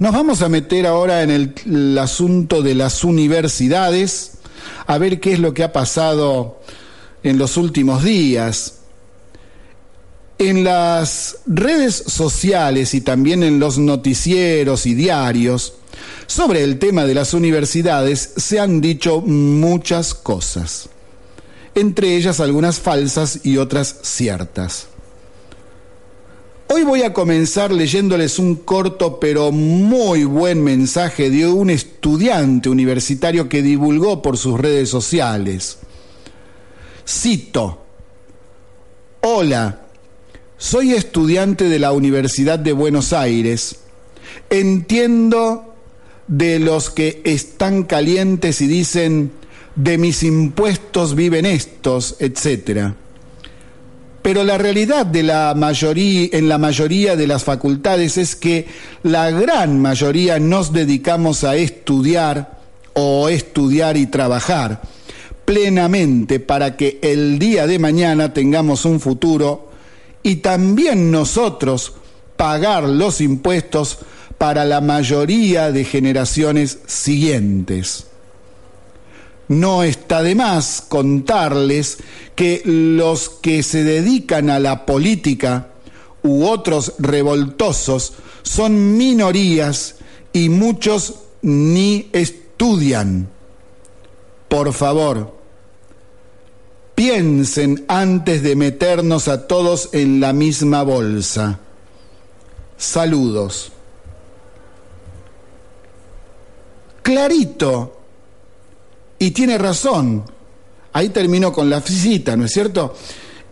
Nos vamos a meter ahora en el, asunto de las universidades, a ver qué es lo que ha pasado en los últimos días. En las redes sociales y también en los noticieros y diarios sobre el tema de las universidades se han dicho muchas cosas, entre ellas algunas falsas y otras ciertas. Hoy voy a comenzar leyéndoles un corto pero muy buen mensaje de un estudiante universitario que divulgó por sus redes sociales. Cito, Hola, soy estudiante de la Universidad de Buenos Aires. Entiendo de los que están calientes y dicen, de mis impuestos viven estos, etcétera pero la realidad de la mayoría, en la mayoría de las facultades es que la gran mayoría nos dedicamos a estudiar o estudiar y trabajar plenamente para que el día de mañana tengamos un futuro y también nosotros pagar los impuestos para la mayoría de generaciones siguientes. No está de más contarles que los que se dedican a la política u otros revoltosos son minorías y muchos ni estudian. Por favor, piensen antes de meternos a todos en la misma bolsa. Saludos. Clarito y tiene razón. Ahí terminó con la visita, ¿no es cierto?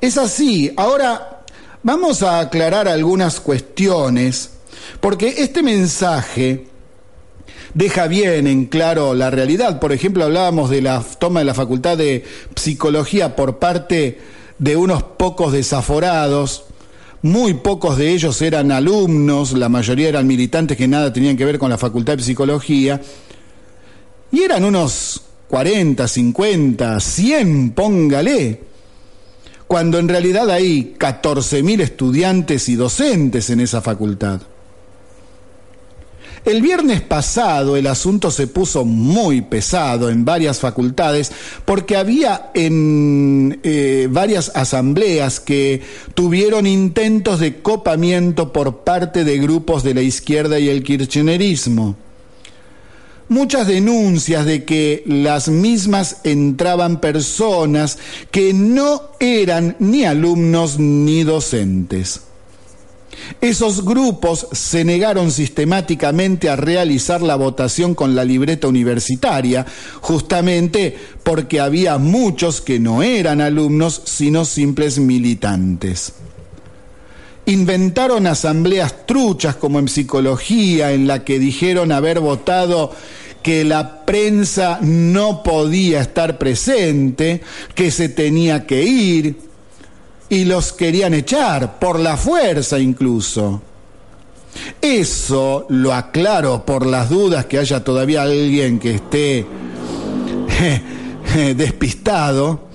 Es así. Ahora vamos a aclarar algunas cuestiones, porque este mensaje deja bien en claro la realidad. Por ejemplo, hablábamos de la toma de la Facultad de Psicología por parte de unos pocos desaforados. Muy pocos de ellos eran alumnos, la mayoría eran militantes que nada tenían que ver con la Facultad de Psicología. Y eran unos 40, 50, 100, póngale, cuando en realidad hay 14.000 estudiantes y docentes en esa facultad. El viernes pasado el asunto se puso muy pesado en varias facultades porque había en eh, varias asambleas que tuvieron intentos de copamiento por parte de grupos de la izquierda y el kirchnerismo muchas denuncias de que las mismas entraban personas que no eran ni alumnos ni docentes. Esos grupos se negaron sistemáticamente a realizar la votación con la libreta universitaria, justamente porque había muchos que no eran alumnos, sino simples militantes. Inventaron asambleas truchas como en psicología, en la que dijeron haber votado que la prensa no podía estar presente, que se tenía que ir, y los querían echar, por la fuerza incluso. Eso lo aclaro por las dudas que haya todavía alguien que esté despistado.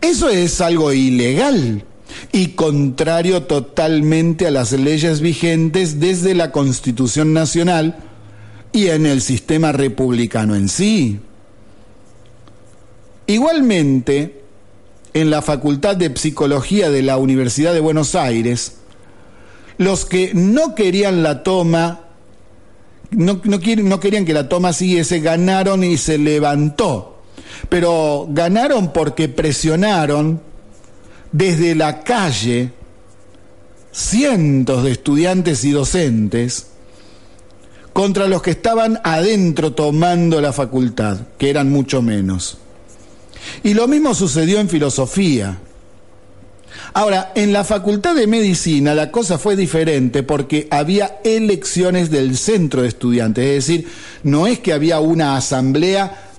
Eso es algo ilegal y contrario totalmente a las leyes vigentes desde la Constitución Nacional y en el sistema republicano en sí. Igualmente, en la Facultad de Psicología de la Universidad de Buenos Aires, los que no querían la toma, no, no querían que la toma siguiese, ganaron y se levantó. Pero ganaron porque presionaron desde la calle cientos de estudiantes y docentes contra los que estaban adentro tomando la facultad, que eran mucho menos. Y lo mismo sucedió en filosofía. Ahora, en la Facultad de Medicina la cosa fue diferente porque había elecciones del centro de estudiantes, es decir, no es que había una asamblea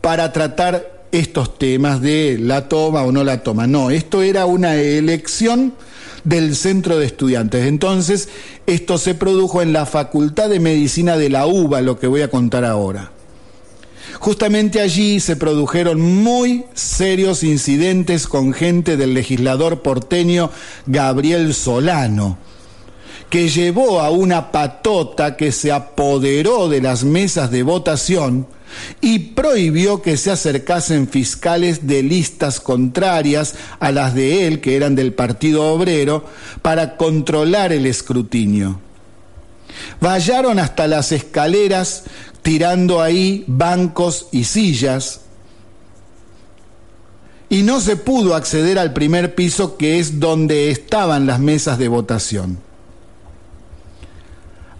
para tratar estos temas de la toma o no la toma, no, esto era una elección del centro de estudiantes. Entonces, esto se produjo en la Facultad de Medicina de la UBA, lo que voy a contar ahora. Justamente allí se produjeron muy serios incidentes con gente del legislador porteño Gabriel Solano, que llevó a una patota que se apoderó de las mesas de votación y prohibió que se acercasen fiscales de listas contrarias a las de él, que eran del Partido Obrero, para controlar el escrutinio. Vallaron hasta las escaleras tirando ahí bancos y sillas y no se pudo acceder al primer piso que es donde estaban las mesas de votación.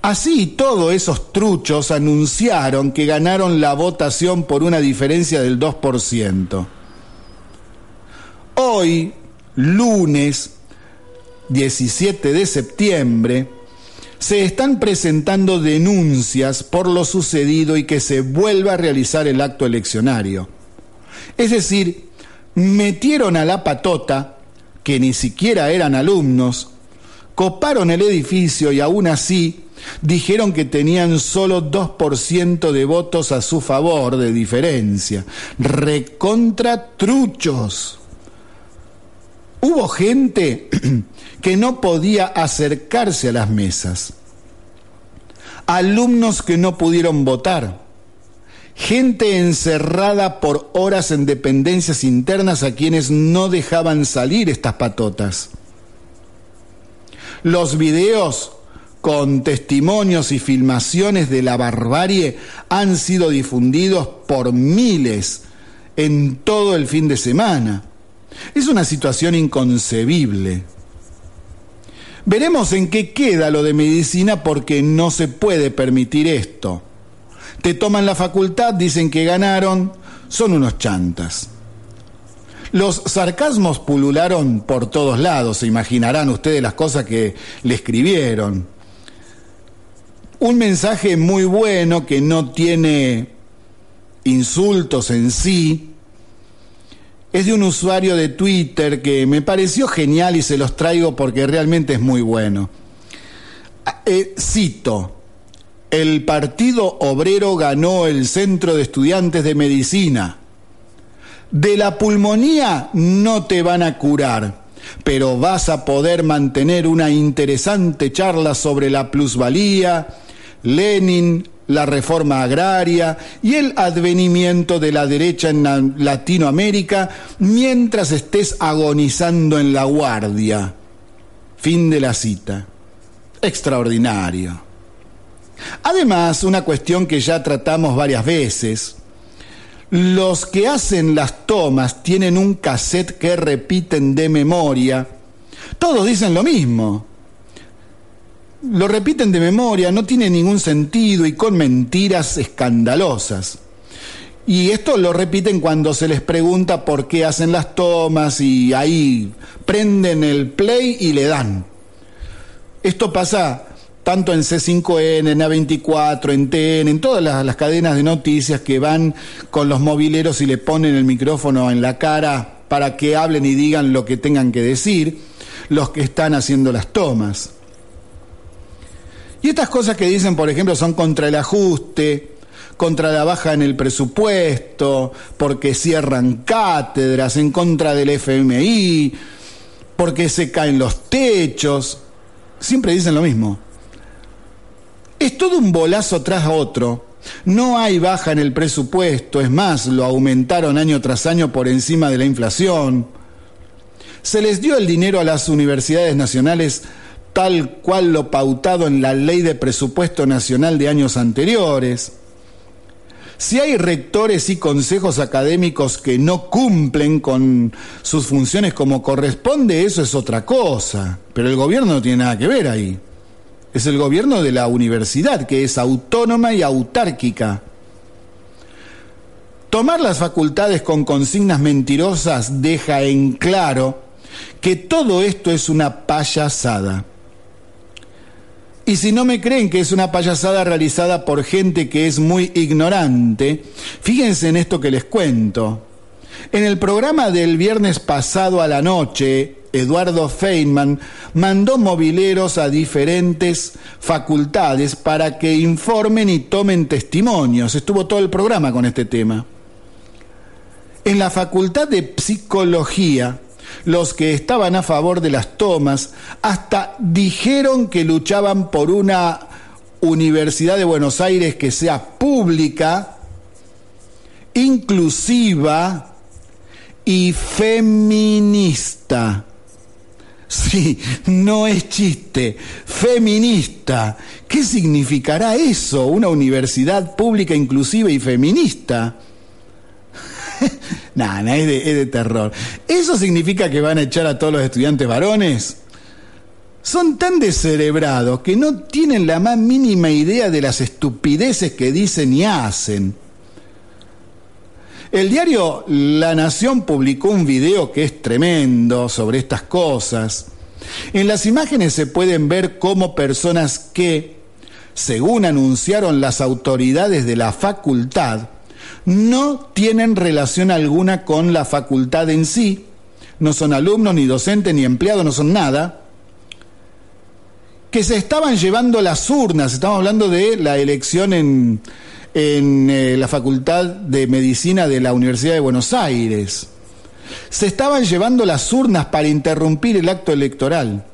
Así todos esos truchos anunciaron que ganaron la votación por una diferencia del 2%. Hoy, lunes 17 de septiembre, se están presentando denuncias por lo sucedido y que se vuelva a realizar el acto eleccionario. Es decir, metieron a la patota, que ni siquiera eran alumnos, coparon el edificio y aún así dijeron que tenían solo 2% de votos a su favor de diferencia. Recontra truchos. Hubo gente que no podía acercarse a las mesas, alumnos que no pudieron votar gente encerrada por horas en dependencias internas a quienes no dejaban salir estas patotas. Los videos con testimonios y filmaciones de la barbarie han sido difundidos por miles en todo el fin de semana. Es una situación inconcebible. Veremos en qué queda lo de medicina porque no se puede permitir esto te toman la facultad, dicen que ganaron, son unos chantas. Los sarcasmos pulularon por todos lados, se imaginarán ustedes las cosas que le escribieron. Un mensaje muy bueno que no tiene insultos en sí, es de un usuario de Twitter que me pareció genial y se los traigo porque realmente es muy bueno. Eh, cito, el Partido Obrero ganó el Centro de Estudiantes de Medicina. De la pulmonía no te van a curar, pero vas a poder mantener una interesante charla sobre la plusvalía, Lenin, la reforma agraria y el advenimiento de la derecha en Latinoamérica mientras estés agonizando en la guardia. Fin de la cita. Extraordinario. Además, una cuestión que ya tratamos varias veces, los que hacen las tomas tienen un cassette que repiten de memoria, todos dicen lo mismo. Lo repiten de memoria, no tiene ningún sentido y con mentiras escandalosas. Y esto lo repiten cuando se les pregunta por qué hacen las tomas y ahí prenden el play y le dan. Esto pasa tanto en C5N, en A24, en TN, en todas las, cadenas de noticias que van con los mobileros y le ponen el micrófono en la cara para que hablen y digan lo que tengan que decir, los que están haciendo las tomas. Y estas cosas que dicen, por ejemplo, son contra el ajuste, contra la baja en el presupuesto, porque cierran cátedras, en contra del FMI, porque se caen los techos. Siempre dicen lo mismo. Es todo un bolazo tras otro. No hay baja en el presupuesto, es más, lo aumentaron año tras año por encima de la inflación. Se les dio el dinero a las universidades nacionales tal cual lo pautado en la ley de presupuesto nacional de años anteriores. Si hay rectores y consejos académicos que no cumplen con sus funciones como corresponde, eso es otra cosa, pero el gobierno no tiene nada que ver ahí es el gobierno de la universidad, que es autónoma y autárquica. Tomar las facultades con consignas mentirosas deja en claro que todo esto es una payasada. Y si no me creen que es una payasada realizada por gente que es muy ignorante, fíjense en esto que les cuento. En el programa del viernes pasado a la noche, Eduardo Feynman mandó mobileros a diferentes facultades para que informen y tomen testimonios. Estuvo todo el programa con este tema. En la Facultad de Psicología los que estaban a favor de las tomas hasta dijeron que luchaban por una Universidad de Buenos Aires que sea pública, inclusiva y feminista. Sí, no es chiste. Feminista. ¿Qué significará eso? Una universidad pública, inclusiva y feminista. Nada, es, de, es de terror. ¿Eso significa que van a echar a todos los estudiantes varones? Son tan descerebrados que no tienen la más mínima idea de las estupideces que dicen y hacen. El diario La Nación publicó un video que es tremendo sobre estas cosas. En las imágenes se pueden ver cómo personas que, según anunciaron las autoridades de la facultad, no tienen relación alguna con la facultad en sí, no son alumnos, ni docentes, ni empleados, no son nada, que se estaban llevando las urnas, estamos hablando de la elección en, en eh, la Facultad de Medicina de la Universidad de Buenos Aires. Se estaban llevando las urnas para interrumpir el acto electoral.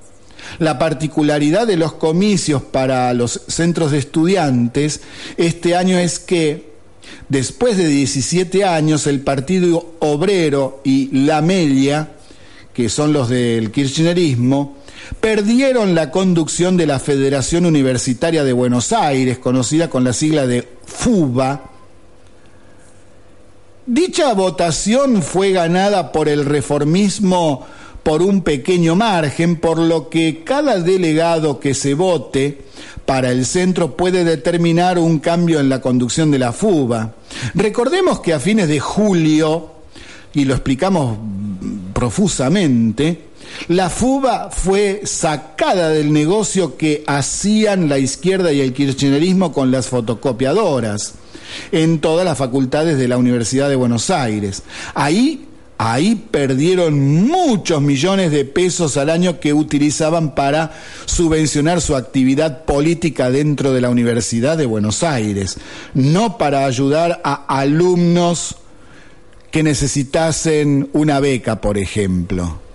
La particularidad de los comicios para los centros de estudiantes este año es que después de 17 años el Partido Obrero y la Melia, que son los del kirchnerismo, perdieron la conducción de la Federación Universitaria de Buenos Aires, conocida con la sigla de FUBA. Dicha votación fue ganada por el reformismo por un pequeño margen, por lo que cada delegado que se vote para el centro puede determinar un cambio en la conducción de la FUBA. Recordemos que a fines de julio, y lo explicamos profusamente, la FUBA fue sacada del negocio que hacían la izquierda y el kirchnerismo con las fotocopiadoras en todas las facultades de la Universidad de Buenos Aires. Ahí Ahí perdieron muchos millones de pesos al año que utilizaban para subvencionar su actividad política dentro de la Universidad de Buenos Aires, no para ayudar a alumnos que necesitasen una beca, por ejemplo.